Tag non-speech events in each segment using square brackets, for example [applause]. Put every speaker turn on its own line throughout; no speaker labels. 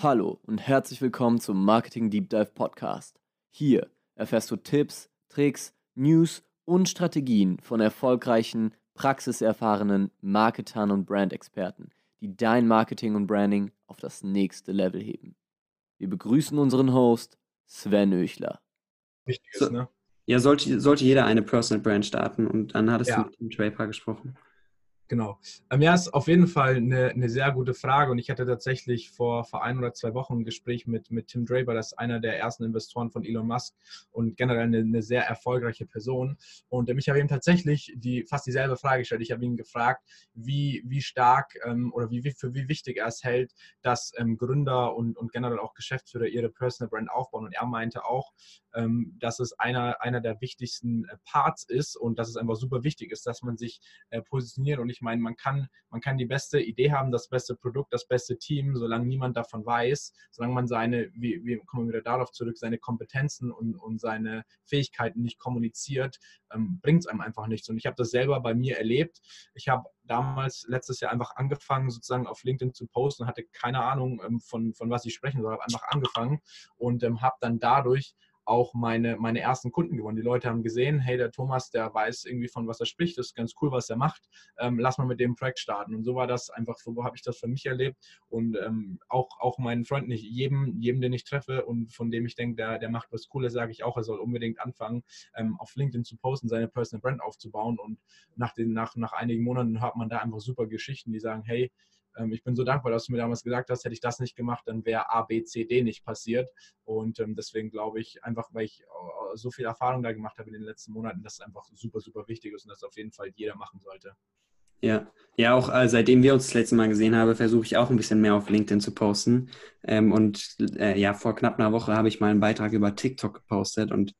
Hallo und herzlich willkommen zum Marketing Deep Dive Podcast. Hier erfährst du Tipps, Tricks, News und Strategien von erfolgreichen, praxiserfahrenen Marketern und Brandexperten, die dein Marketing und Branding auf das nächste Level heben. Wir begrüßen unseren Host Sven Öchler.
Wichtiges, so, ne? Ja, sollte, sollte jeder eine Personal Brand starten und dann hattest
ja.
du mit dem Draper gesprochen.
Genau. Ähm, ja, ist auf jeden Fall eine, eine sehr gute Frage und ich hatte tatsächlich vor, vor ein oder zwei Wochen ein Gespräch mit, mit Tim Draper, das ist einer der ersten Investoren von Elon Musk und generell eine, eine sehr erfolgreiche Person. Und ähm, ich habe ihm tatsächlich die, fast dieselbe Frage gestellt. Ich habe ihn gefragt, wie, wie stark ähm, oder wie, für wie wichtig er es hält, dass ähm, Gründer und, und generell auch Geschäftsführer ihre Personal Brand aufbauen. Und er meinte auch, ähm, dass es einer, einer der wichtigsten äh, Parts ist und dass es einfach super wichtig ist, dass man sich äh, positioniert. Und ich meine, man kann, man kann die beste Idee haben, das beste Produkt, das beste Team, solange niemand davon weiß, solange man seine, wie, wie kommen wir wieder darauf zurück, seine Kompetenzen und, und seine Fähigkeiten nicht kommuniziert, ähm, bringt es einem einfach nichts. Und ich habe das selber bei mir erlebt. Ich habe damals letztes Jahr einfach angefangen, sozusagen auf LinkedIn zu posten, hatte keine Ahnung, ähm, von, von was ich sprechen soll, habe einfach angefangen und ähm, habe dann dadurch auch meine, meine ersten Kunden gewonnen. Die Leute haben gesehen, hey, der Thomas, der weiß irgendwie von was er spricht, das ist ganz cool, was er macht. Ähm, lass mal mit dem Projekt starten. Und so war das einfach, so habe ich das für mich erlebt. Und ähm, auch, auch meinen Freunden, nicht jedem, jedem, den ich treffe und von dem ich denke, der, der macht was Cooles, sage ich auch, er soll unbedingt anfangen, ähm, auf LinkedIn zu posten, seine Personal Brand aufzubauen. Und nach, den, nach, nach einigen Monaten hört man da einfach super Geschichten, die sagen, hey, ähm, ich bin so dankbar, dass du mir damals gesagt hast, hätte ich das nicht gemacht, dann wäre A, B, C, D nicht passiert. Und ähm, deswegen glaube ich, einfach weil ich äh, so viel Erfahrung da gemacht habe in den letzten Monaten, dass es einfach super, super wichtig ist und das auf jeden Fall jeder machen sollte.
Ja, ja, auch äh, seitdem wir uns das letzte Mal gesehen haben, versuche ich auch ein bisschen mehr auf LinkedIn zu posten. Ähm, und äh, ja, vor knapp einer Woche habe ich mal einen Beitrag über TikTok gepostet und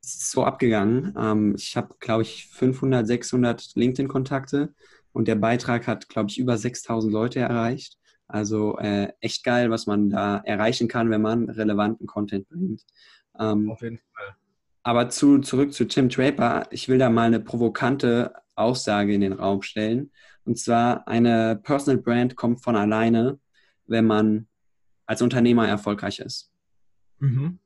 es ist so abgegangen. Ähm, ich habe, glaube ich, 500, 600 LinkedIn-Kontakte und der Beitrag hat, glaube ich, über 6000 Leute erreicht. Also äh, echt geil, was man da erreichen kann, wenn man relevanten Content bringt.
Ähm, Auf jeden Fall.
Aber zu, zurück zu Tim Draper. Ich will da mal eine provokante Aussage in den Raum stellen. Und zwar, eine Personal Brand kommt von alleine, wenn man als Unternehmer erfolgreich ist.
Mhm.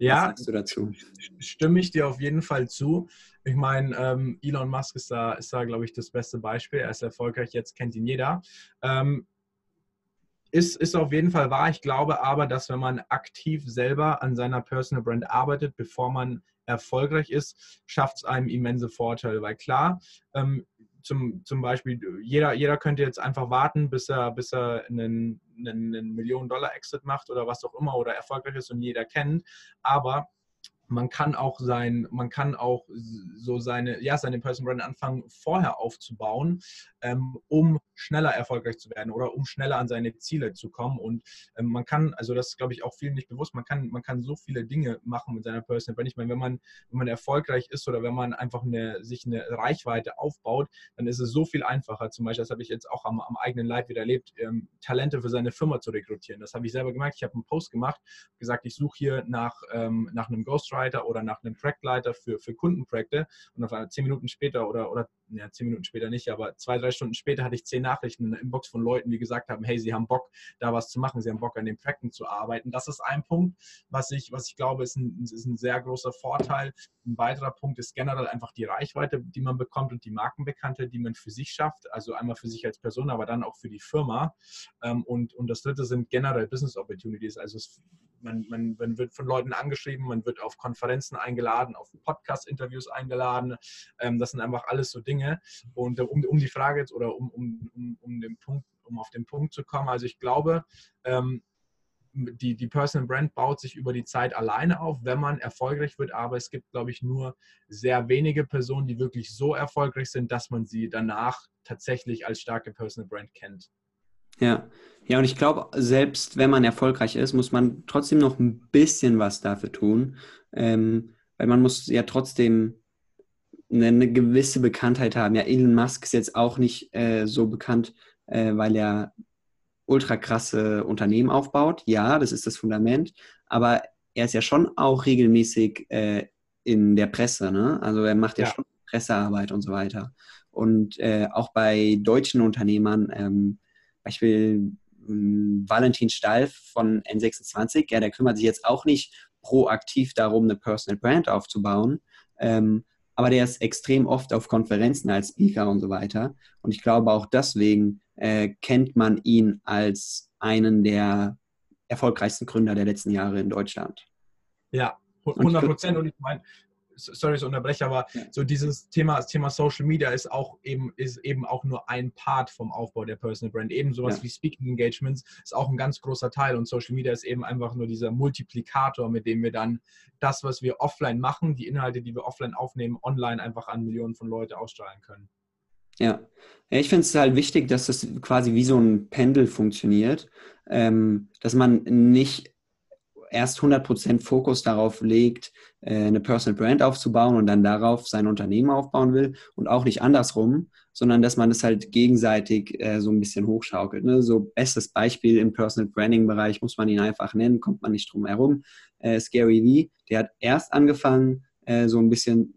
Ja, Was sagst du dazu? Stimme ich dir auf jeden Fall zu. Ich meine, ähm, Elon Musk ist da, ist da glaube ich, das beste Beispiel. Er ist erfolgreich, jetzt kennt ihn jeder. Ähm, ist, ist auf jeden Fall wahr. Ich glaube aber, dass wenn man aktiv selber an seiner Personal Brand arbeitet, bevor man erfolgreich ist, schafft es einem immense Vorteile. Weil klar, ähm, zum, zum Beispiel, jeder, jeder könnte jetzt einfach warten, bis er, bis er einen, einen, einen Millionen-Dollar-Exit macht oder was auch immer oder erfolgreich ist und jeder kennt. Aber man kann auch sein, man kann auch so seine, ja, seine Personal Brand anfangen, vorher aufzubauen, ähm, um schneller erfolgreich zu werden oder um schneller an seine Ziele zu kommen. Und ähm, man kann, also das ist, glaube ich, auch vielen nicht bewusst, man kann, man kann so viele Dinge machen mit seiner Personal Brand. Ich meine, wenn man, wenn man erfolgreich ist oder wenn man einfach eine, sich eine Reichweite aufbaut, dann ist es so viel einfacher. Zum Beispiel, das habe ich jetzt auch am, am eigenen Leib wieder erlebt, ähm, Talente für seine Firma zu rekrutieren. Das habe ich selber gemerkt. Ich habe einen Post gemacht, gesagt, ich suche hier nach, ähm, nach einem Ghostwriter oder nach einem Projektleiter für, für Kundenprojekte und auf zehn Minuten später oder, oder ja, zehn Minuten später nicht, aber zwei, drei Stunden später hatte ich zehn Nachrichten in der Inbox von Leuten, die gesagt haben, hey, sie haben Bock, da was zu machen, sie haben Bock, an den Projekten zu arbeiten. Das ist ein Punkt, was ich, was ich glaube, ist ein, ist ein sehr großer Vorteil. Ein weiterer Punkt ist generell einfach die Reichweite, die man bekommt und die Markenbekanntheit, die man für sich schafft. Also einmal für sich als Person, aber dann auch für die Firma. Ähm, und, und das dritte sind generell Business Opportunities. Also es man, man, man, wird von Leuten angeschrieben, man wird auf Konferenzen eingeladen, auf Podcast-Interviews eingeladen. Ähm, das sind einfach alles so Dinge. Und um, um die Frage jetzt oder um, um, um, um, den Punkt, um auf den Punkt zu kommen, also ich glaube, ähm, die, die Personal Brand baut sich über die Zeit alleine auf, wenn man erfolgreich wird. Aber es gibt, glaube ich, nur sehr wenige Personen, die wirklich so erfolgreich sind, dass man sie danach tatsächlich als starke Personal Brand kennt.
Ja, ja, und ich glaube, selbst wenn man erfolgreich ist, muss man trotzdem noch ein bisschen was dafür tun, ähm, weil man muss ja trotzdem eine, gewisse Bekanntheit haben. Ja, Elon Musk ist jetzt auch nicht äh, so bekannt, äh, weil er ultra krasse Unternehmen aufbaut. Ja, das ist das Fundament, aber er ist ja schon auch regelmäßig äh, in der Presse, ne? Also er macht ja, ja schon Pressearbeit und so weiter. Und äh, auch bei deutschen Unternehmern, ähm, Beispiel hm, Valentin Steif von N26, ja, der kümmert sich jetzt auch nicht proaktiv darum, eine Personal Brand aufzubauen. Ähm, aber der ist extrem oft auf Konferenzen als Speaker und so weiter. Und ich glaube auch deswegen äh, kennt man ihn als einen der erfolgreichsten Gründer der letzten Jahre in Deutschland.
Ja, 100 Prozent. Und ich meine, sorry, ich unterbreche, aber ja. so dieses Thema, das Thema Social Media ist auch eben, ist eben auch nur ein Part vom Aufbau der Personal Brand. Eben sowas ja. wie Speaking Engagements ist auch ein ganz großer Teil und Social Media ist eben einfach nur dieser Multiplikator, mit dem wir dann das, was wir offline machen, die Inhalte, die wir offline aufnehmen, online einfach an Millionen von Leuten ausstrahlen können.
Ja, ich finde es halt wichtig, dass das quasi wie so ein Pendel funktioniert, ähm, dass man nicht erst 100% Fokus darauf legt, äh, eine Personal Brand aufzubauen und dann darauf sein Unternehmen aufbauen will und auch nicht andersrum, sondern dass man es halt gegenseitig äh, so ein bisschen hochschaukelt. Ne? So bestes Beispiel im Personal Branding Bereich muss man ihn einfach nennen, kommt man nicht drum herum. Äh, Scary V, der hat erst angefangen, so ein bisschen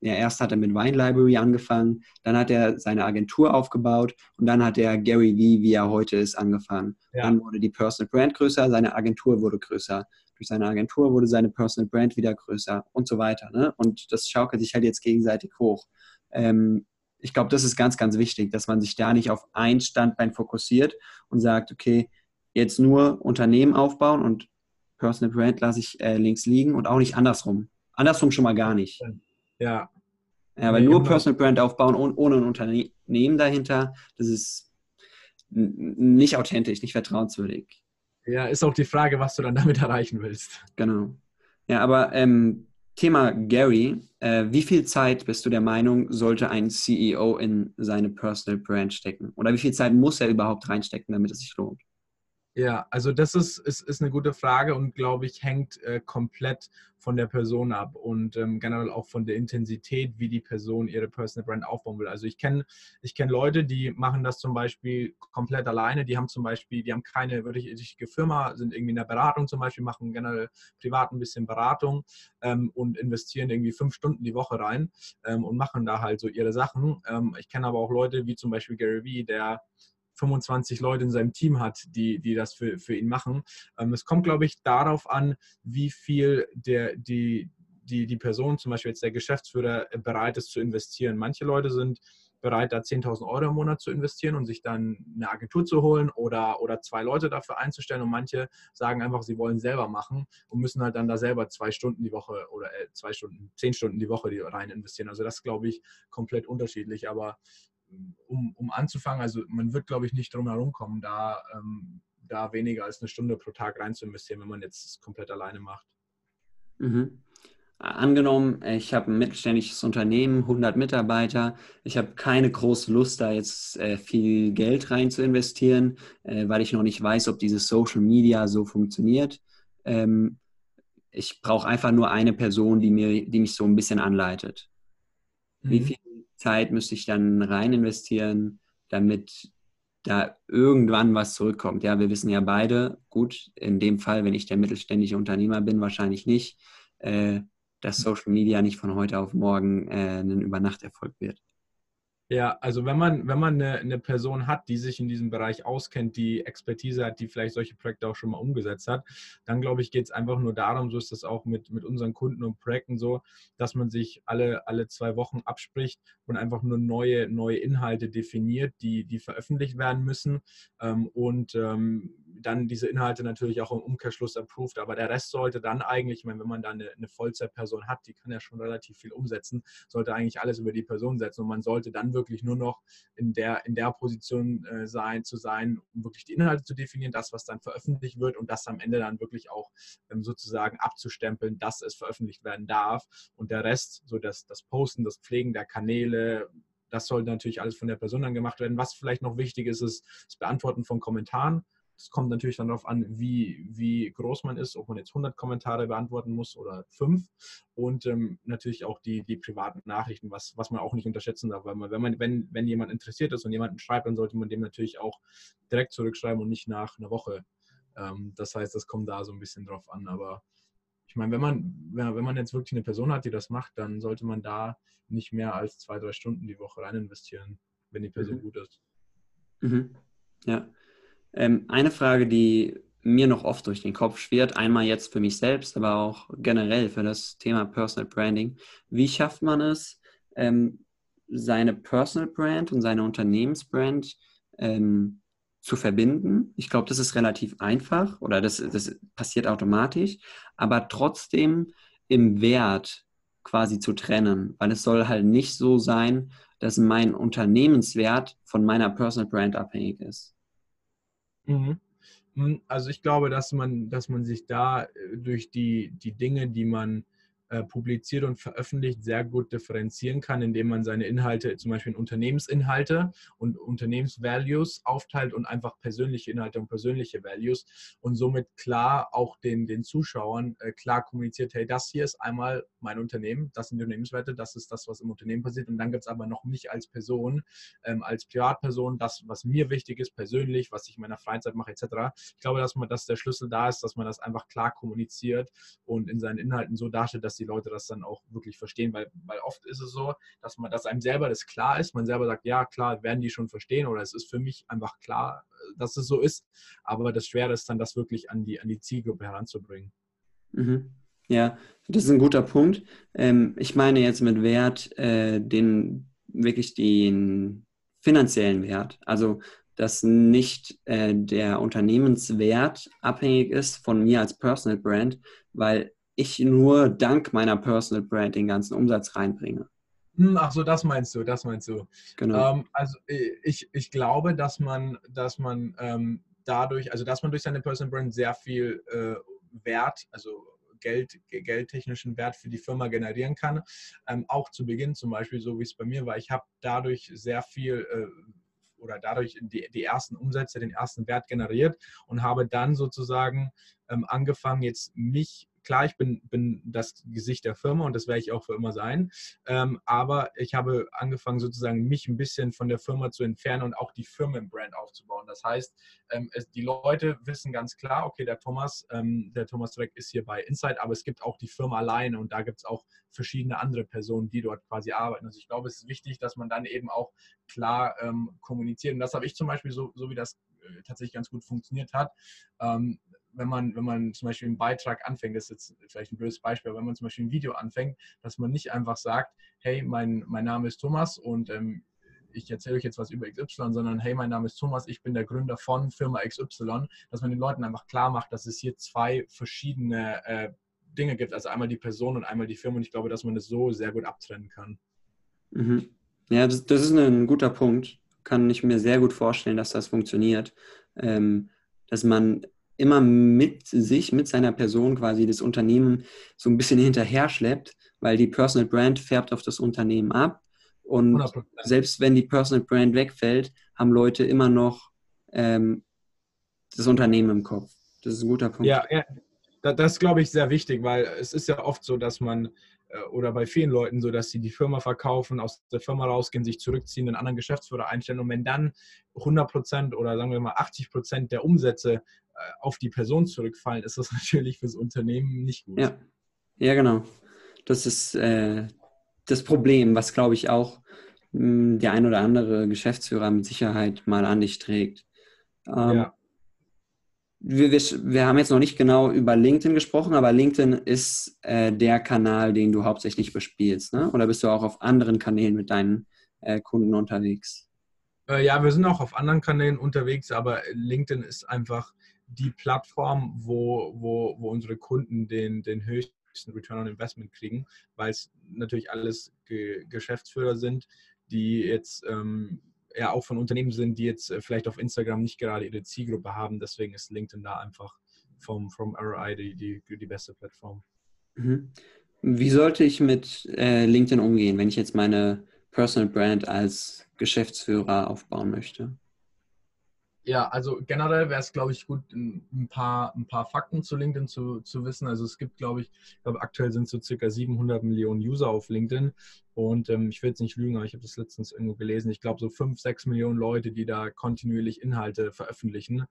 ja, erst hat er mit Wine Library angefangen, dann hat er seine Agentur aufgebaut und dann hat er Gary Vee, wie er heute ist, angefangen. Ja. Dann wurde die Personal Brand größer, seine Agentur wurde größer. Durch seine Agentur wurde seine Personal Brand wieder größer und so weiter. Ne? Und das schaukelt sich halt jetzt gegenseitig hoch. Ähm, ich glaube, das ist ganz, ganz wichtig, dass man sich da nicht auf ein Standbein fokussiert und sagt, okay, jetzt nur Unternehmen aufbauen und Personal Brand lasse ich äh, links liegen und auch nicht andersrum. Andersrum schon mal gar nicht.
Ja.
Ja, weil nee, nur Personal Brand aufbauen ohne ein Unternehmen dahinter, das ist nicht authentisch, nicht vertrauenswürdig.
Ja, ist auch die Frage, was du dann damit erreichen willst.
Genau. Ja, aber ähm, Thema Gary, äh, wie viel Zeit bist du der Meinung, sollte ein CEO in seine Personal Brand stecken? Oder wie viel Zeit muss er überhaupt reinstecken, damit es sich lohnt?
Ja, also das ist, ist, ist eine gute Frage und glaube ich, hängt äh, komplett von der Person ab und ähm, generell auch von der Intensität, wie die Person ihre Personal Brand aufbauen will. Also ich kenne ich kenn Leute, die machen das zum Beispiel komplett alleine. Die haben zum Beispiel, die haben keine wirklich richtige Firma, sind irgendwie in der Beratung zum Beispiel, machen generell privat ein bisschen Beratung ähm, und investieren irgendwie fünf Stunden die Woche rein ähm, und machen da halt so ihre Sachen. Ähm, ich kenne aber auch Leute wie zum Beispiel Gary Vee, der 25 Leute in seinem Team hat, die, die das für, für ihn machen. Ähm, es kommt, glaube ich, darauf an, wie viel der, die, die, die Person, zum Beispiel jetzt der Geschäftsführer, bereit ist zu investieren. Manche Leute sind bereit, da 10.000 Euro im Monat zu investieren und sich dann eine Agentur zu holen oder, oder zwei Leute dafür einzustellen. Und manche sagen einfach, sie wollen selber machen und müssen halt dann da selber zwei Stunden die Woche oder äh, zwei Stunden, zehn Stunden die Woche rein investieren. Also das glaube ich komplett unterschiedlich. Aber um, um anzufangen, also man wird, glaube ich, nicht drum herum kommen, da, ähm, da weniger als eine Stunde pro Tag rein zu investieren, wenn man jetzt komplett alleine macht.
Mhm. Angenommen, ich habe ein mittelständisches Unternehmen, 100 Mitarbeiter, ich habe keine große Lust, da jetzt äh, viel Geld rein zu investieren, äh, weil ich noch nicht weiß, ob dieses Social Media so funktioniert. Ähm, ich brauche einfach nur eine Person, die, mir, die mich so ein bisschen anleitet. Mhm. Wie viel Zeit müsste ich dann rein investieren, damit da irgendwann was zurückkommt. Ja, wir wissen ja beide, gut, in dem Fall, wenn ich der mittelständische Unternehmer bin, wahrscheinlich nicht, äh, dass Social Media nicht von heute auf morgen äh, ein Übernachterfolg wird.
Ja, also wenn man, wenn man eine, eine, Person hat, die sich in diesem Bereich auskennt, die Expertise hat, die vielleicht solche Projekte auch schon mal umgesetzt hat, dann glaube ich, geht es einfach nur darum, so ist das auch mit, mit unseren Kunden und Projekten so, dass man sich alle, alle zwei Wochen abspricht und einfach nur neue, neue Inhalte definiert, die, die veröffentlicht werden müssen. Ähm, und ähm, dann diese Inhalte natürlich auch im Umkehrschluss approved. Aber der Rest sollte dann eigentlich, wenn man da eine, eine Vollzeitperson hat, die kann ja schon relativ viel umsetzen, sollte eigentlich alles über die Person setzen und man sollte dann wirklich nur noch in der, in der Position äh, sein, zu sein, um wirklich die Inhalte zu definieren, das, was dann veröffentlicht wird und das am Ende dann wirklich auch ähm, sozusagen abzustempeln, dass es veröffentlicht werden darf. Und der Rest, so das, das Posten, das Pflegen der Kanäle, das sollte natürlich alles von der Person dann gemacht werden. Was vielleicht noch wichtig ist, ist das Beantworten von Kommentaren. Es kommt natürlich dann darauf an, wie, wie groß man ist, ob man jetzt 100 Kommentare beantworten muss oder fünf. Und ähm, natürlich auch die, die privaten Nachrichten, was, was man auch nicht unterschätzen darf. Weil man, wenn, man, wenn, wenn jemand interessiert ist und jemanden schreibt, dann sollte man dem natürlich auch direkt zurückschreiben und nicht nach einer Woche. Ähm, das heißt, das kommt da so ein bisschen drauf an. Aber ich meine, wenn man, wenn man jetzt wirklich eine Person hat, die das macht, dann sollte man da nicht mehr als zwei, drei Stunden die Woche rein investieren, wenn die Person mhm. gut ist.
Mhm. Ja. Ähm, eine Frage, die mir noch oft durch den Kopf schwirrt, einmal jetzt für mich selbst, aber auch generell für das Thema Personal Branding. Wie schafft man es, ähm, seine Personal Brand und seine Unternehmensbrand ähm, zu verbinden? Ich glaube, das ist relativ einfach oder das, das passiert automatisch, aber trotzdem im Wert quasi zu trennen, weil es soll halt nicht so sein, dass mein Unternehmenswert von meiner Personal Brand abhängig ist.
Mhm. Hm, also ich glaube, dass man, dass man sich da äh, durch die, die Dinge, die man äh, publiziert und veröffentlicht, sehr gut differenzieren kann, indem man seine Inhalte, zum Beispiel in Unternehmensinhalte und Unternehmensvalues aufteilt und einfach persönliche Inhalte und persönliche Values und somit klar auch den, den Zuschauern äh, klar kommuniziert, hey, das hier ist einmal mein Unternehmen, das sind die Unternehmenswerte, das ist das, was im Unternehmen passiert und dann gibt es aber noch mich als Person, ähm, als Privatperson, das, was mir wichtig ist, persönlich, was ich in meiner Freizeit mache, etc. Ich glaube, dass man, dass der Schlüssel da ist, dass man das einfach klar kommuniziert und in seinen Inhalten so darstellt, dass die Leute das dann auch wirklich verstehen, weil, weil oft ist es so, dass man, dass einem selber das klar ist, man selber sagt, ja klar, werden die schon verstehen oder es ist für mich einfach klar, dass es so ist, aber das Schwere ist dann, das wirklich an die, an die Zielgruppe heranzubringen.
Mhm. Ja, das ist ein guter Punkt. Ähm, ich meine jetzt mit Wert äh, den wirklich den finanziellen Wert. Also dass nicht äh, der Unternehmenswert abhängig ist von mir als Personal Brand, weil ich nur dank meiner Personal Brand den ganzen Umsatz reinbringe.
Hm, ach so, das meinst du, das meinst du. Genau. Ähm, also ich, ich glaube, dass man, dass man ähm, dadurch, also dass man durch seine Personal Brand sehr viel äh, Wert, also Geld, geldtechnischen Wert für die Firma generieren kann. Ähm, auch zu Beginn zum Beispiel, so wie es bei mir war. Ich habe dadurch sehr viel äh, oder dadurch die, die ersten Umsätze, den ersten Wert generiert und habe dann sozusagen ähm, angefangen, jetzt mich klar, ich bin, bin das Gesicht der Firma und das werde ich auch für immer sein. Ähm, aber ich habe angefangen, sozusagen mich ein bisschen von der Firma zu entfernen und auch die Firmenbrand aufzubauen. Das heißt, ähm, es, die Leute wissen ganz klar, okay, der Thomas, ähm, der Thomas Dreck ist hier bei Insight, aber es gibt auch die Firma alleine und da gibt es auch verschiedene andere Personen, die dort quasi arbeiten. Also ich glaube, es ist wichtig, dass man dann eben auch klar ähm, kommuniziert. Und das habe ich zum Beispiel so, so wie das äh, tatsächlich ganz gut funktioniert hat. Ähm, wenn man, wenn man zum Beispiel einen Beitrag anfängt, das ist jetzt vielleicht ein blödes Beispiel, aber wenn man zum Beispiel ein Video anfängt, dass man nicht einfach sagt, hey, mein, mein Name ist Thomas und ähm, ich erzähle euch jetzt was über XY, sondern hey, mein Name ist Thomas, ich bin der Gründer von Firma XY, dass man den Leuten einfach klar macht, dass es hier zwei verschiedene äh, Dinge gibt, also einmal die Person und einmal die Firma und ich glaube, dass man das so sehr gut abtrennen kann.
Mhm. Ja, das, das, ist ein guter Punkt. Kann ich mir sehr gut vorstellen, dass das funktioniert. Ähm, dass man immer mit sich, mit seiner Person quasi das Unternehmen so ein bisschen hinterher schleppt, weil die Personal Brand färbt auf das Unternehmen ab. Und 100%. selbst wenn die Personal Brand wegfällt, haben Leute immer noch ähm, das Unternehmen im Kopf. Das ist ein guter Punkt.
Ja, ja. das ist, glaube ich, sehr wichtig, weil es ist ja oft so, dass man oder bei vielen Leuten so, dass sie die Firma verkaufen, aus der Firma rausgehen, sich zurückziehen, einen anderen Geschäftsführer einstellen und wenn dann 100 Prozent oder sagen wir mal 80 Prozent der Umsätze äh, auf die Person zurückfallen, ist das [laughs] natürlich fürs Unternehmen nicht gut.
Ja, ja genau. Das ist äh, das Problem, was glaube ich auch mh, hm, der ein oder andere Geschäftsführer mit Sicherheit mal an dich trägt. Ähm, ja wir, wir, wir, haben jetzt noch nicht genau über LinkedIn gesprochen, aber LinkedIn ist äh, der Kanal, den du hauptsächlich bespielst, ne? Oder bist du auch auf anderen Kanälen mit deinen äh, Kunden unterwegs?
Äh, ja, wir sind auch auf anderen Kanälen unterwegs, aber LinkedIn ist einfach die Plattform, wo, wo, wo unsere Kunden den, den höchsten Return on Investment kriegen, weil es natürlich alles Ge Geschäftsführer sind, die jetzt ähm, ja auch von Unternehmen sind, die jetzt äh, vielleicht auf Instagram nicht gerade ihre Zielgruppe haben. Deswegen ist LinkedIn da einfach vom, vom ROI die, die, die beste Plattform.
Mhm. Wie sollte ich mit äh, LinkedIn umgehen, wenn ich jetzt meine Personal Brand als Geschäftsführer aufbauen möchte?
Ja, also generell wäre es, glaube ich, gut, ein paar, ein paar Fakten zu LinkedIn zu, zu wissen. Also es gibt, glaube ich, ich glaube, aktuell sind so circa 700 Millionen User auf LinkedIn. Und ähm, ich will jetzt nicht lügen, aber ich habe das letztens irgendwo gelesen. Ich glaube, so fünf, sechs Millionen Leute, die da kontinuierlich Inhalte veröffentlichen.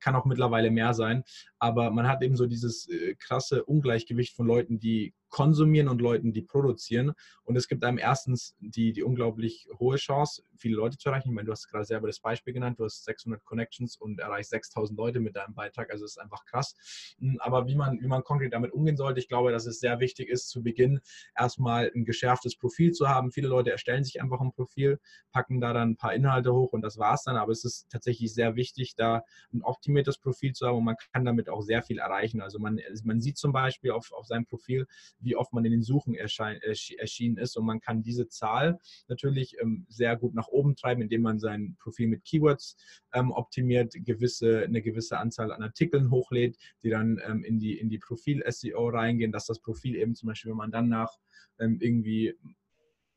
Kann auch mittlerweile mehr sein. Aber man hat eben so dieses äh, krasse Ungleichgewicht von Leuten, die konsumieren und Leuten, die produzieren. Und es gibt einem erstens die, die unglaublich hohe Chance, viele Leute zu erreichen. Ich meine, du hast gerade selber das Beispiel genannt, du hast 600 Connections und erreichst 6000 Leute mit deinem Beitrag. Also es ist einfach krass. Hm, aber wie man, wie man konkret damit umgehen sollte, ich glaube, dass es sehr wichtig ist, zu Beginn erstmal ein geschärftes Profil zu haben. Viele Leute erstellen sich einfach ein Profil, packen da dann ein paar Inhalte hoch und das war es dann. Aber es ist tatsächlich sehr wichtig, da ein optimiertes Profil zu haben und man kann damit auch sehr viel erreichen. Also man, man sieht zum Beispiel auf, auf seinem Profil, wie oft man in den Suchen erschein, erschienen ist. Und man kann diese Zahl natürlich ähm, sehr gut nach oben treiben, indem man sein Profil mit Keywords ähm, optimiert, gewisse, eine gewisse Anzahl an Artikeln hochlädt, die dann ähm, in die, in die Profil-SEO reingehen, dass das Profil eben zum Beispiel, wenn man dann nach ähm, irgendwie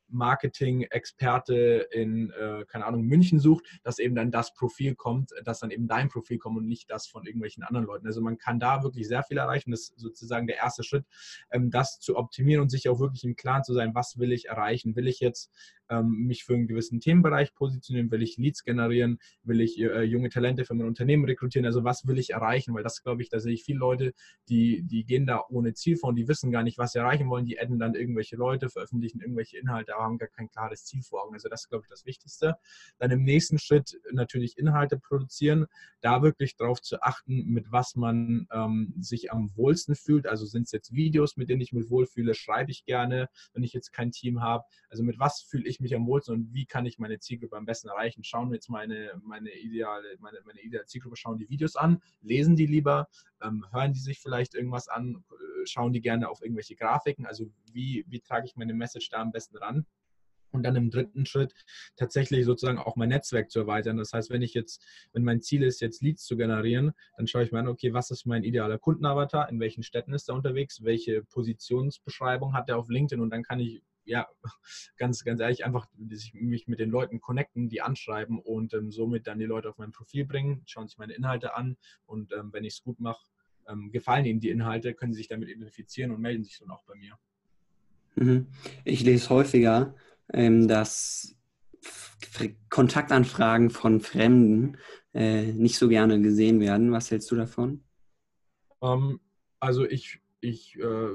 Marketing-Experte in, äh, keine Ahnung, München sucht, dass eben dann das Profil kommt, dass dann eben dein Profil kommt und nicht das von irgendwelchen anderen Leuten. Also man kann da wirklich sehr viel erreichen. Das ist sozusagen der erste Schritt, ähm, das zu optimieren und sich auch wirklich im Klaren zu sein, was will ich erreichen? Will ich jetzt ähm, mich für einen gewissen Themenbereich positionieren? Will ich Leads generieren? Will ich äh, junge Talente für mein Unternehmen rekrutieren? Also was will ich erreichen? Weil das glaube ich, da sehe ich viele Leute, die, die gehen da ohne Ziel vor und die wissen gar nicht, was sie erreichen wollen. Die adden dann irgendwelche Leute, veröffentlichen irgendwelche Inhalte, aber haben gar kein klares Ziel vor Augen. Also das ist, glaube ich, das Wichtigste. Dann im nächsten Schritt natürlich Inhalte produzieren, da wirklich darauf zu achten, mit was man ähm, sich am wohlsten fühlt. Also sind es jetzt Videos, mit denen ich mich wohlfühle, schreibe ich gerne, wenn ich jetzt kein Team habe. Also mit was fühle ich ich mich am wohlsten und wie kann ich meine Zielgruppe am besten erreichen? Schauen wir jetzt meine, meine, ideale, meine, meine ideale Zielgruppe, schauen die Videos an, lesen die lieber, hören die sich vielleicht irgendwas an, äh, schauen die gerne auf irgendwelche Grafiken, also wie, wie trage ich meine Message da am besten ran? und dann im dritten Schritt tatsächlich sozusagen auch mein Netzwerk zu erweitern. Das heißt, wenn ich jetzt, wenn mein Ziel ist, jetzt Leads zu generieren, dann schaue ich mir an, okay, was ist mein idealer Kundenavatar, in welchen Städten ist er unterwegs, welche Positionsbeschreibung hat er auf LinkedIn? Und dann kann ich ja, [laughs] ganz, ganz ehrlich, einfach mich mit den Leuten connecten, die anschreiben und ähm, somit dann die Leute auf mein Profil bringen, schauen sich meine Inhalte an und ähm, wenn ich es gut mache, ähm, gefallen ihnen die Inhalte, können sie sich damit identifizieren und melden sich dann auch bei mir.
Mhm. Ich lese häufiger, ähm, dass Kontaktanfragen von Fremden äh, nicht so gerne gesehen werden. Was hältst du davon?
Ähm, also ich, ich äh,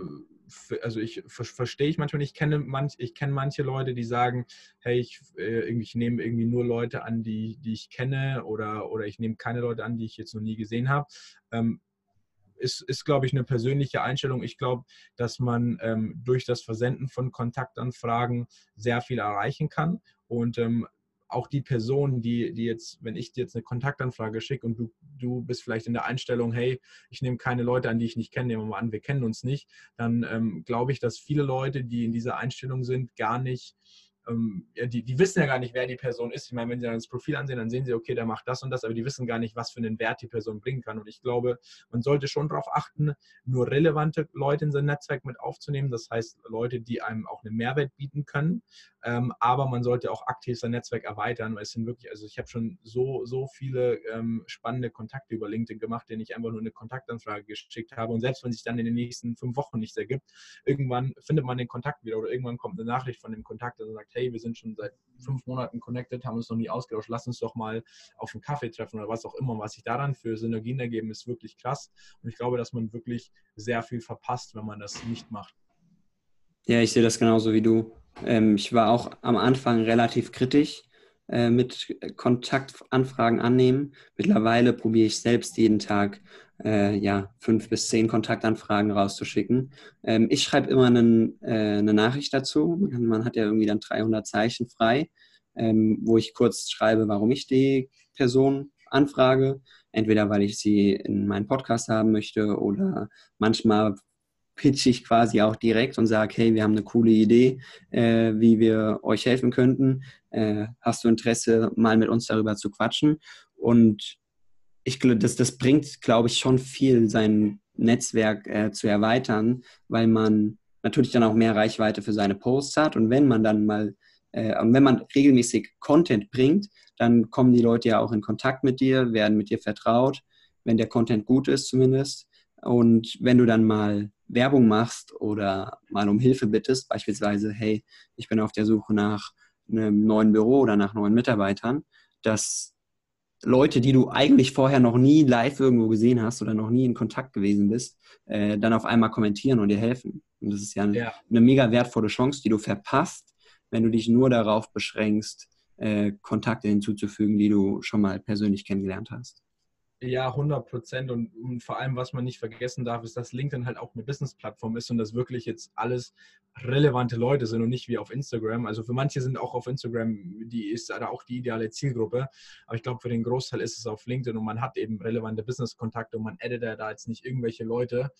also ich verstehe ich manchmal ich kenne, manch, ich kenne manche Leute, die sagen, hey, ich, äh, ich nehme irgendwie nur Leute an, die, die ich kenne oder, oder ich nehme keine Leute an, die ich jetzt noch nie gesehen habe. Ähm, ist, ist glaube ich, eine persönliche Einstellung. Ich glaube, dass man ähm, durch das Versenden von Kontaktanfragen sehr viel erreichen kann. Und ähm, auch die Person, die, die jetzt, wenn ich dir jetzt eine Kontaktanfrage schicke und du, du bist vielleicht in der Einstellung, hey, ich nehme keine Leute an, die ich nicht kenne, nehmen wir mal an, wir kennen uns nicht, dann ähm, glaube ich, dass viele Leute, die in dieser Einstellung sind, gar nicht ähm, ja, die, die wissen ja gar nicht, wer die Person ist. Ich meine, wenn sie dann das Profil ansehen, dann sehen sie, okay, der macht das und das, aber die wissen gar nicht, was für einen Wert die Person bringen kann. Und ich glaube, man sollte schon darauf achten, nur relevante Leute in sein Netzwerk mit aufzunehmen. Das heißt, Leute, die einem auch einen Mehrwert bieten können. Ähm, aber man sollte auch aktiv sein Netzwerk erweitern, weil es sind wirklich, also ich habe schon so, so viele ähm, spannende Kontakte über LinkedIn gemacht, denen ich einfach nur eine Kontaktanfrage geschickt habe. Und selbst wenn sich dann in den nächsten fünf Wochen nichts ergibt, irgendwann findet man den Kontakt wieder oder irgendwann kommt eine Nachricht von dem Kontakt, der sagt, hey, wir sind schon seit fünf Monaten connected, haben uns noch nie ausgetauscht, lass uns doch mal auf einen Kaffee treffen oder was auch immer. Was sich daran für Synergien ergeben, ist wirklich krass. Und ich glaube, dass man wirklich sehr viel verpasst, wenn man das nicht macht.
Ja, ich sehe das genauso wie du. Ähm, ich war auch am Anfang relativ kritisch äh, mit Kontaktanfragen annehmen. Mittlerweile probiere ich selbst jeden Tag äh, ja, fünf bis zehn Kontaktanfragen rauszuschicken. Ähm, ich schreibe immer einen, äh, eine Nachricht dazu. Man hat ja irgendwie dann 300 Zeichen frei, ähm, wo ich kurz schreibe, warum ich die Person anfrage. Entweder weil ich sie in meinen Podcast haben möchte oder manchmal pitche ich quasi auch direkt und sage, hey, wir haben eine coole Idee, äh, wie wir euch helfen könnten. Äh, hast du Interesse, mal mit uns darüber zu quatschen? Und ich glaube, das, das bringt, glaube ich, schon viel, sein Netzwerk äh, zu erweitern, weil man natürlich dann auch mehr Reichweite für seine Posts hat. Und wenn man dann mal, äh, und wenn man regelmäßig Content bringt, dann kommen die Leute ja auch in Kontakt mit dir, werden mit dir vertraut, wenn der Content gut ist zumindest. Und wenn du dann mal Werbung machst oder mal um Hilfe bittest, beispielsweise, hey, ich bin auf der Suche nach einem neuen Büro oder nach neuen Mitarbeitern, dass Leute, die du eigentlich vorher noch nie live irgendwo gesehen hast oder noch nie in Kontakt gewesen bist, äh, dann auf einmal kommentieren und dir helfen. Und das ist ja, ja. eine mega wertvolle Chance, die du verpasst, wenn du dich nur darauf beschränkst, äh, Kontakte hinzuzufügen, die du schon mal persönlich kennengelernt hast.
Ja, 100 Prozent. Und, und, vor allem, was man nicht vergessen darf, ist, dass LinkedIn halt auch eine Business-Plattform ist und dass wirklich jetzt alles relevante Leute sind und nicht wie auf Instagram. Also für manche sind auch auf Instagram, die ist da auch die ideale Zielgruppe. Aber ich glaube, für den Großteil ist es auf LinkedIn und man hat eben relevante Business-Kontakte und man addet da jetzt nicht irgendwelche Leute,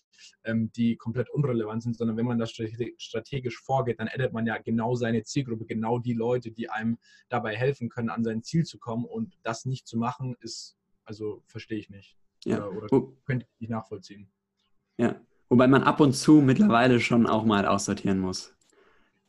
ähm, die komplett unrelevant sind, sondern wenn man das strategisch vorgeht, dann addet man ja genau seine Zielgruppe, genau die Leute, die einem dabei helfen können, an sein Ziel zu kommen. Und das nicht zu machen, ist also verstehe ich nicht. Ja. Oder, oder könnte ich nicht nachvollziehen.
Ja. Wobei man ab und zu mittlerweile schon auch mal aussortieren muss.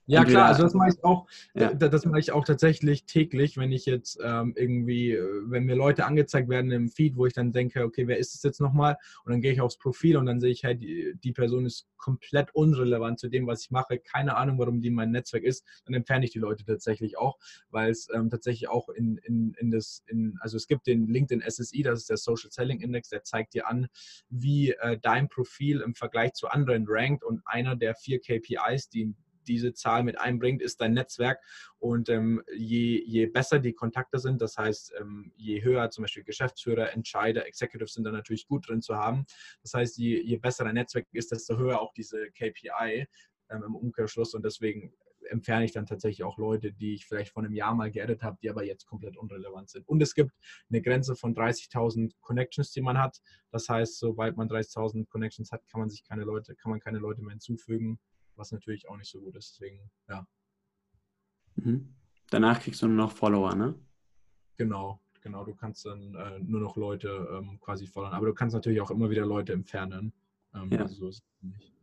Ja, klar, also das mache ich auch, ja. das mache ich auch tatsächlich täglich, wenn ich jetzt ähm, irgendwie, äh, wenn mir Leute angezeigt werden im Feed, wo ich dann denke, okay, wer ist es jetzt nochmal? Und dann gehe ich aufs Profil und dann sehe ich, hey, die, die Person ist komplett unrelevant zu dem, was ich mache, keine Ahnung, warum die in meinem Netzwerk ist, dann entferne ich die Leute tatsächlich auch, weil es ähm, tatsächlich auch in, in, in das, in, also es gibt den LinkedIn SSI, das ist der Social Selling Index, der zeigt dir an, wie äh, dein Profil im Vergleich zu anderen rankt und einer der vier KPIs, die diese Zahl mit einbringt, ist dein Netzwerk. Und ähm, je, je besser die Kontakte sind, das heißt, ähm, je höher zum Beispiel Geschäftsführer, Entscheider, Executives sind da natürlich gut drin zu haben. Das heißt, je, je besser dein Netzwerk ist, desto höher auch diese KPI ähm, im Umkehrschluss. Und deswegen entferne ich dann tatsächlich auch Leute, die ich vielleicht vor einem Jahr mal geaddet habe, die aber jetzt komplett unrelevant sind. Und es gibt eine Grenze von 30.000 Connections, die man hat. Das heißt, sobald man 30.000 Connections hat, kann man sich keine Leute, kann man keine Leute mehr hinzufügen was natürlich auch nicht so gut ist. Deswegen, ja.
Mhm. Danach kriegst du nur noch Follower, ne?
Genau, genau. Du kannst dann äh, nur noch Leute ähm, quasi followen. Aber du kannst natürlich auch immer wieder Leute entfernen. Ähm, ja. also so ist es nicht.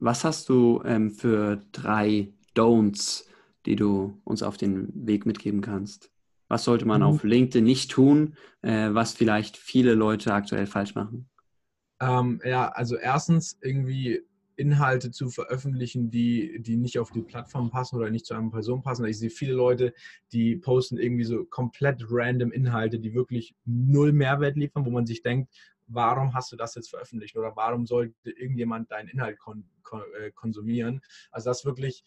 Was hast du ähm, für drei Don'ts, die du uns auf den Weg mitgeben kannst? Was sollte man mhm. auf LinkedIn nicht tun, äh, was vielleicht viele Leute aktuell falsch machen?
Ähm, ja, also erstens irgendwie Inhalte zu veröffentlichen, die, die nicht auf die Plattform passen oder nicht zu einer Person passen. Ich sehe viele Leute, die posten irgendwie so komplett random Inhalte, die wirklich null Mehrwert liefern, wo man sich denkt, warum hast du das jetzt veröffentlicht oder warum sollte irgendjemand deinen Inhalt kon kon äh, konsumieren? Also das wirklich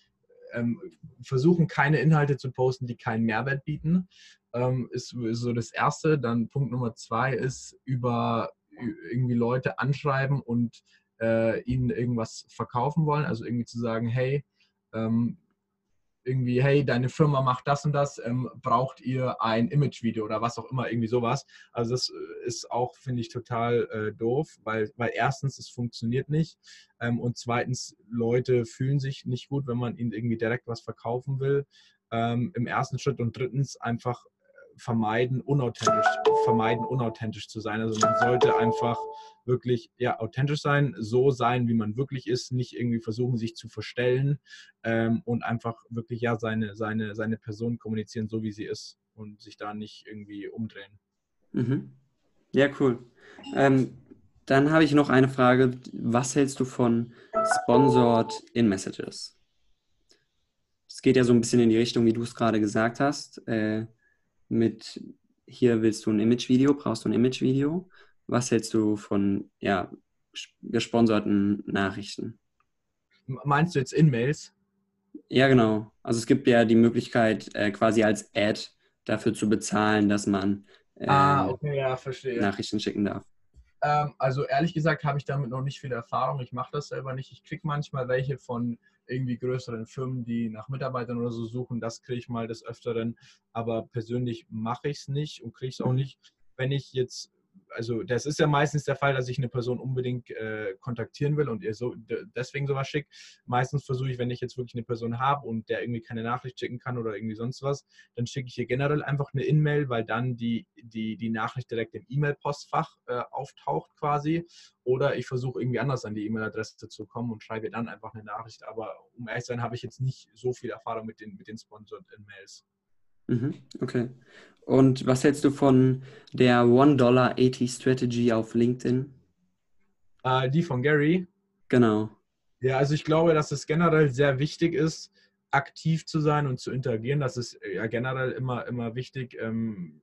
ähm, versuchen, keine Inhalte zu posten, die keinen Mehrwert bieten, ähm, ist, ist so das Erste. Dann Punkt Nummer zwei ist über irgendwie Leute anschreiben und äh, ihnen irgendwas verkaufen wollen. Also irgendwie zu sagen, hey, ähm, irgendwie, hey, deine Firma macht das und das, ähm, braucht ihr ein Image-Video oder was auch immer, irgendwie sowas. Also das äh, ist auch, finde ich, total äh, doof, weil, weil erstens, es funktioniert nicht ähm, und zweitens, Leute fühlen sich nicht gut, wenn man ihnen irgendwie direkt was verkaufen will. Ähm, Im ersten Schritt und drittens einfach vermeiden, unauthentisch, vermeiden, unauthentisch zu sein. Also man sollte einfach wirklich ja, authentisch sein, so sein, wie man wirklich ist, nicht irgendwie versuchen, sich zu verstellen ähm, und einfach wirklich ja seine, seine, seine Person kommunizieren, so wie sie ist und sich da nicht irgendwie umdrehen.
Mhm. Ja, cool. Ähm, dann habe ich noch eine Frage. Was hältst du von Sponsored in Messages? Es geht ja so ein bisschen in die Richtung, wie du es gerade gesagt hast. Äh, mit hier willst du ein Image-Video, brauchst du ein Image-Video. Was hältst du von ja, gesponserten Nachrichten?
Meinst du jetzt In-Mails?
Ja, genau. Also es gibt ja die Möglichkeit, äh, quasi als Ad dafür zu bezahlen, dass man
äh, ah, okay, ja,
Nachrichten schicken darf.
Ähm, also ehrlich gesagt habe ich damit noch nicht viel Erfahrung. Ich mache das selber nicht. Ich kriege manchmal welche von irgendwie größeren Firmen, die nach Mitarbeitern oder so suchen. Das kriege ich mal des Öfteren. Aber persönlich mache ich es nicht und kriege es auch mhm. nicht. Wenn ich jetzt also das ist ja meistens der Fall, dass ich eine Person unbedingt äh, kontaktieren will und ihr so deswegen sowas schickt. Meistens versuche ich, wenn ich jetzt wirklich eine Person habe und der irgendwie keine Nachricht schicken kann oder irgendwie sonst was, dann schicke ich ihr generell einfach eine E-Mail, weil dann die, die, die Nachricht direkt im E-Mail-Postfach äh, auftaucht quasi. Oder ich versuche irgendwie anders an die E-Mail-Adresse zu kommen und schreibe dann einfach eine Nachricht. Aber um ehrlich zu sein, habe ich jetzt nicht so viel Erfahrung mit den, mit den Sponsored-Mails.
Mhm, okay. Und was hältst du von der $1.80 Strategy auf LinkedIn?
Uh, die von Gary?
Genau.
Ja, also ich glaube, dass es generell sehr wichtig ist, aktiv zu sein und zu interagieren. Das ist ja generell immer, immer wichtig, ähm,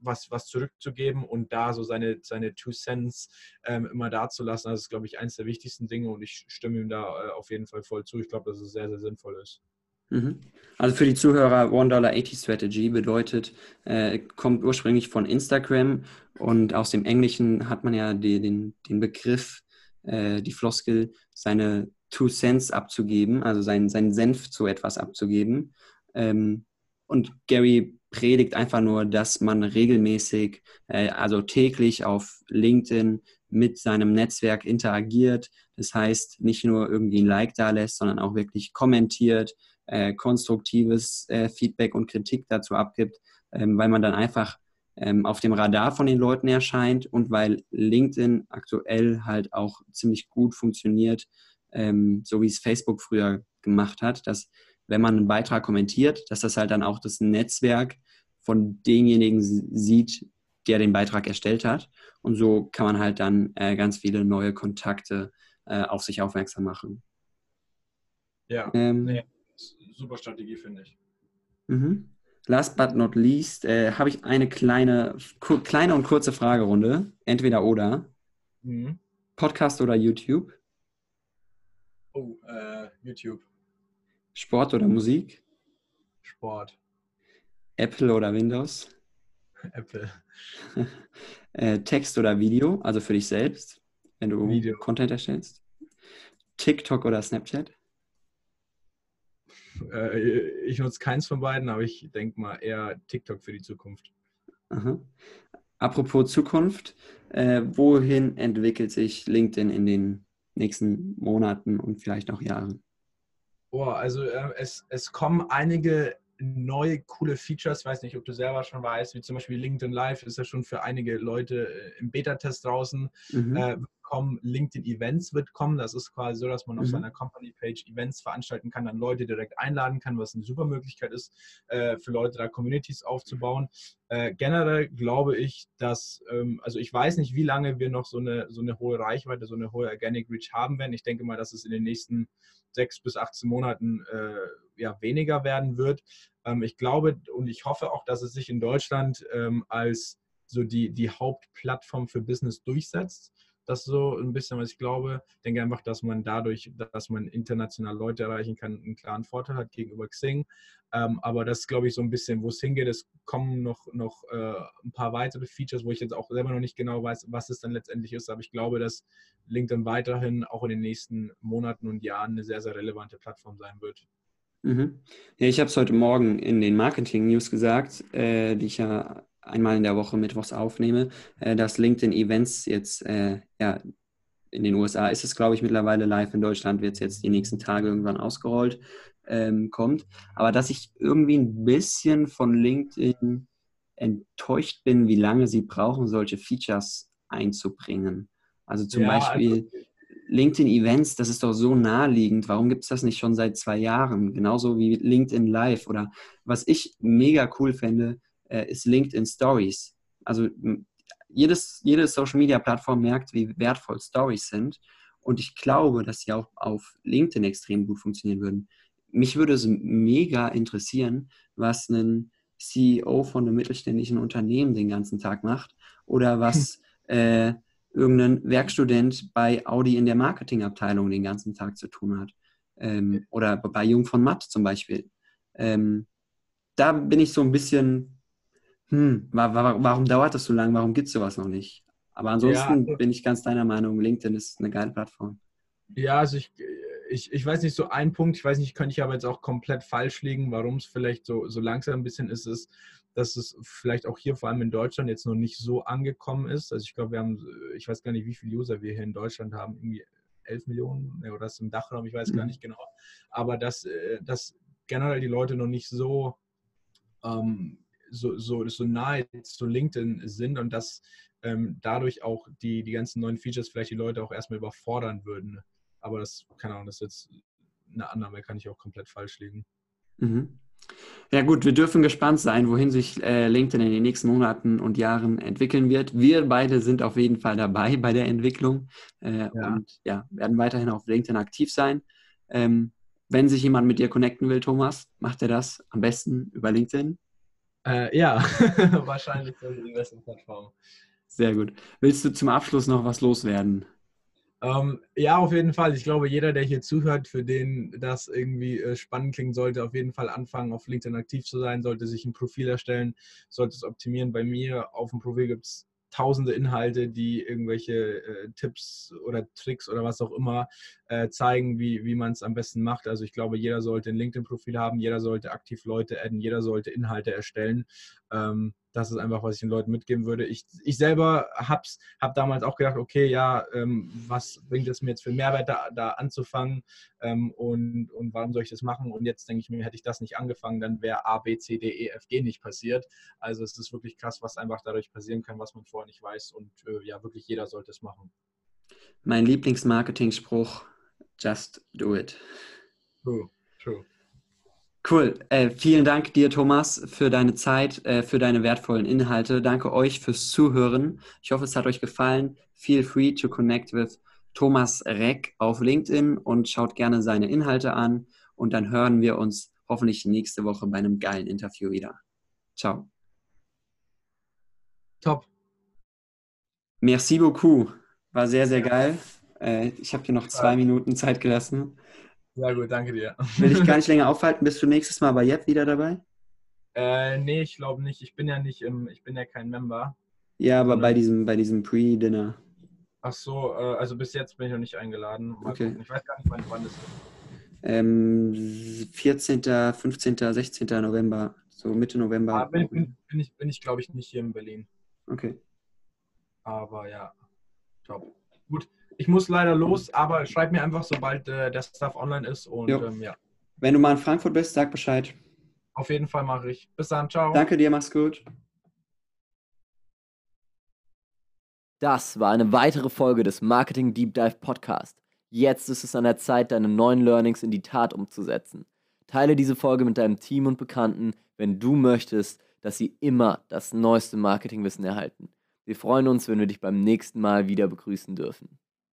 was, was zurückzugeben und da so seine, seine Two Cents ähm, immer dazulassen. Das ist, glaube ich, eines der wichtigsten Dinge und ich stimme ihm da äh, auf jeden Fall voll zu. Ich glaube, dass es sehr, sehr sinnvoll ist.
Mhm. Also für die Zuhörer, $1.80 Strategy bedeutet, äh, kommt ursprünglich von Instagram und aus dem Englischen hat man ja die, den, den Begriff, äh, die Floskel, seine Two Cents abzugeben, also seinen, seinen Senf zu etwas abzugeben. Ähm, und Gary predigt einfach nur, dass man regelmäßig, äh, also täglich auf LinkedIn mit seinem Netzwerk interagiert. Das heißt, nicht nur irgendwie ein Like da lässt, sondern auch wirklich kommentiert, äh, konstruktives äh, Feedback und Kritik dazu abgibt, ähm, weil man dann einfach ähm, auf dem Radar von den Leuten erscheint und weil LinkedIn aktuell halt auch ziemlich gut funktioniert, ähm, so wie es Facebook früher gemacht hat, dass wenn man einen Beitrag kommentiert, dass das halt dann auch das Netzwerk von denjenigen sieht, der den Beitrag erstellt hat. Und so kann man halt dann äh, ganz viele neue Kontakte äh, auf sich aufmerksam machen.
Ja, ähm, nee, super Strategie, finde ich.
Mhm. Last but not least äh, habe ich eine kleine, kleine und kurze Fragerunde. Entweder oder. Mhm. Podcast oder YouTube?
Oh, äh, YouTube.
Sport oder Musik?
Sport.
Apple oder Windows? [laughs]
Apple. [laughs]
äh, Text oder Video, also für dich selbst, wenn du
Video.
Content erstellst? TikTok oder Snapchat?
Äh, ich nutze keins von beiden, aber ich denke mal eher TikTok für die Zukunft.
Aha. Apropos Zukunft, äh, wohin entwickelt sich LinkedIn in den nächsten Monaten und vielleicht auch Jahren?
Boah, also äh, es, es kommen einige neue coole Features. Ich weiß nicht, ob du selber schon weißt, wie zum Beispiel LinkedIn Live ist ja schon für einige Leute äh, im Beta-Test draußen. Mhm. Äh, kommen, LinkedIn Events wird kommen. Das ist quasi so, dass man auf mhm. seiner Company-Page Events veranstalten kann, dann Leute direkt einladen kann, was eine super Möglichkeit ist, äh, für Leute da Communities aufzubauen. Äh, generell glaube ich, dass, ähm, also ich weiß nicht, wie lange wir noch so eine, so eine hohe Reichweite, so eine hohe Organic Reach haben werden. Ich denke mal, dass es in den nächsten sechs bis 18 Monaten äh, ja, weniger werden wird. Ähm, ich glaube und ich hoffe auch, dass es sich in Deutschland ähm, als so die, die Hauptplattform für Business durchsetzt. Das ist so ein bisschen, was ich glaube. Ich denke einfach, dass man dadurch, dass man international Leute erreichen kann, einen klaren Vorteil hat gegenüber Xing. Ähm, aber das ist, glaube ich, so ein bisschen, wo es hingeht. Es kommen noch, noch äh, ein paar weitere Features, wo ich jetzt auch selber noch nicht genau weiß, was es dann letztendlich ist. Aber ich glaube, dass LinkedIn weiterhin auch in den nächsten Monaten und Jahren eine sehr, sehr relevante Plattform sein wird.
Mhm. Ja, ich habe es heute Morgen in den Marketing-News gesagt, äh, die ich ja einmal in der Woche mittwochs aufnehme, äh, dass LinkedIn Events jetzt, äh, ja, in den USA ist es, glaube ich, mittlerweile live. In Deutschland wird es jetzt die nächsten Tage irgendwann ausgerollt, ähm, kommt. Aber dass ich irgendwie ein bisschen von LinkedIn enttäuscht bin, wie lange sie brauchen, solche Features einzubringen. Also zum ja, Beispiel also LinkedIn Events, das ist doch so naheliegend. Warum gibt es das nicht schon seit zwei Jahren? Genauso wie LinkedIn Live oder was ich mega cool fände, äh, ist LinkedIn Stories. Also jedes, jede Social Media Plattform merkt, wie wertvoll Stories sind. Und ich glaube, dass sie auch auf LinkedIn extrem gut funktionieren würden. Mich würde es mega interessieren, was ein CEO von einem mittelständischen Unternehmen den ganzen Tag macht oder was [laughs] äh, irgendein Werkstudent bei Audi in der Marketingabteilung den ganzen Tag zu tun hat. Ähm, oder bei Jung von Matt zum Beispiel. Ähm, da bin ich so ein bisschen hm, warum dauert das so lange? Warum gibt es sowas noch nicht? Aber ansonsten ja, bin ich ganz deiner Meinung, LinkedIn ist eine geile Plattform.
Ja, also ich, ich, ich weiß nicht, so ein Punkt, ich weiß nicht, könnte ich aber jetzt auch komplett falsch liegen, warum es vielleicht so, so langsam ein bisschen ist, ist, dass es vielleicht auch hier vor allem in Deutschland jetzt noch nicht so angekommen ist. Also ich glaube, wir haben, ich weiß gar nicht, wie viele User wir hier in Deutschland haben, irgendwie 11 Millionen oder das im Dachraum, ich weiß mhm. gar nicht genau. Aber dass, äh, dass generell die Leute noch nicht so ähm, so, so, so nahe zu LinkedIn sind und dass ähm, dadurch auch die, die ganzen neuen Features vielleicht die Leute auch erstmal überfordern würden. Aber das, keine Ahnung, das ist jetzt eine Annahme, kann ich auch komplett falsch liegen.
Mhm. Ja gut, wir dürfen gespannt sein, wohin sich äh, LinkedIn in den nächsten Monaten und Jahren entwickeln wird. Wir beide sind auf jeden Fall dabei bei der Entwicklung äh, ja. und ja, werden weiterhin auf LinkedIn aktiv sein. Ähm, wenn sich jemand mit dir connecten will, Thomas, macht er das am besten über LinkedIn?
Äh, ja, [laughs] wahrscheinlich die besten Plattformen.
Sehr gut. Willst du zum Abschluss noch was loswerden?
Ähm, ja, auf jeden Fall. Ich glaube, jeder, der hier zuhört, für den das irgendwie äh, spannend klingt, sollte auf jeden Fall anfangen, auf LinkedIn aktiv zu sein, sollte sich ein Profil erstellen, sollte es optimieren. Bei mir auf dem Profil gibt es tausende Inhalte, die irgendwelche äh, Tipps oder Tricks oder was auch immer äh, zeigen, wie, wie man es am besten macht. Also ich glaube, jeder sollte ein LinkedIn-Profil haben, jeder sollte aktiv Leute adden, jeder sollte Inhalte erstellen. Ähm, das ist einfach, was ich den Leuten mitgeben würde. Ich, ich selber habe hab damals auch gedacht, okay, ja, ähm, was bringt es mir jetzt für Mehrwert da, da anzufangen ähm, und, und warum soll ich das machen? Und jetzt denke ich mir, hätte ich das nicht angefangen, dann wäre A, B, C, D, E, F, G nicht passiert. Also es ist wirklich krass, was einfach dadurch passieren kann, was man vorher nicht weiß. Und äh, ja, wirklich jeder sollte es machen.
Mein Lieblingsmarketing-Spruch, just do it.
True, true.
Cool. Äh, vielen Dank dir, Thomas, für deine Zeit, äh, für deine wertvollen Inhalte. Danke euch fürs Zuhören. Ich hoffe, es hat euch gefallen. Feel free to connect with Thomas Reck auf LinkedIn und schaut gerne seine Inhalte an. Und dann hören wir uns hoffentlich nächste Woche bei einem geilen Interview wieder. Ciao.
Top.
Merci beaucoup. War sehr, sehr geil. Äh, ich habe dir noch zwei Minuten Zeit gelassen.
Sehr gut, danke dir.
Will ich gar nicht [laughs] länger aufhalten. Bist du nächstes Mal bei Jep wieder dabei?
Äh, nee, ich glaube nicht. Ich bin ja nicht im, ich bin ja kein Member.
Ja, aber bei diesem, bei diesem Pre-Dinner.
Ach so, äh, also bis jetzt bin ich noch nicht eingeladen. Mal okay. Gucken. Ich weiß gar nicht, wann, wann das ist.
Ähm, 14., 15., 16. November, so Mitte November.
Ah, bin, bin, bin, ich, bin ich glaube ich, nicht hier in Berlin.
Okay.
Aber ja, top. Gut, ich muss leider los, aber schreib mir einfach, sobald äh, der Stuff online ist. Und ähm, ja.
Wenn du mal in Frankfurt bist, sag Bescheid.
Auf jeden Fall mache ich. Bis dann, ciao.
Danke dir, mach's gut.
Das war eine weitere Folge des Marketing Deep Dive Podcast. Jetzt ist es an der Zeit, deine neuen Learnings in die Tat umzusetzen. Teile diese Folge mit deinem Team und Bekannten, wenn du möchtest, dass sie immer das neueste Marketingwissen erhalten. Wir freuen uns, wenn wir dich beim nächsten Mal wieder begrüßen dürfen.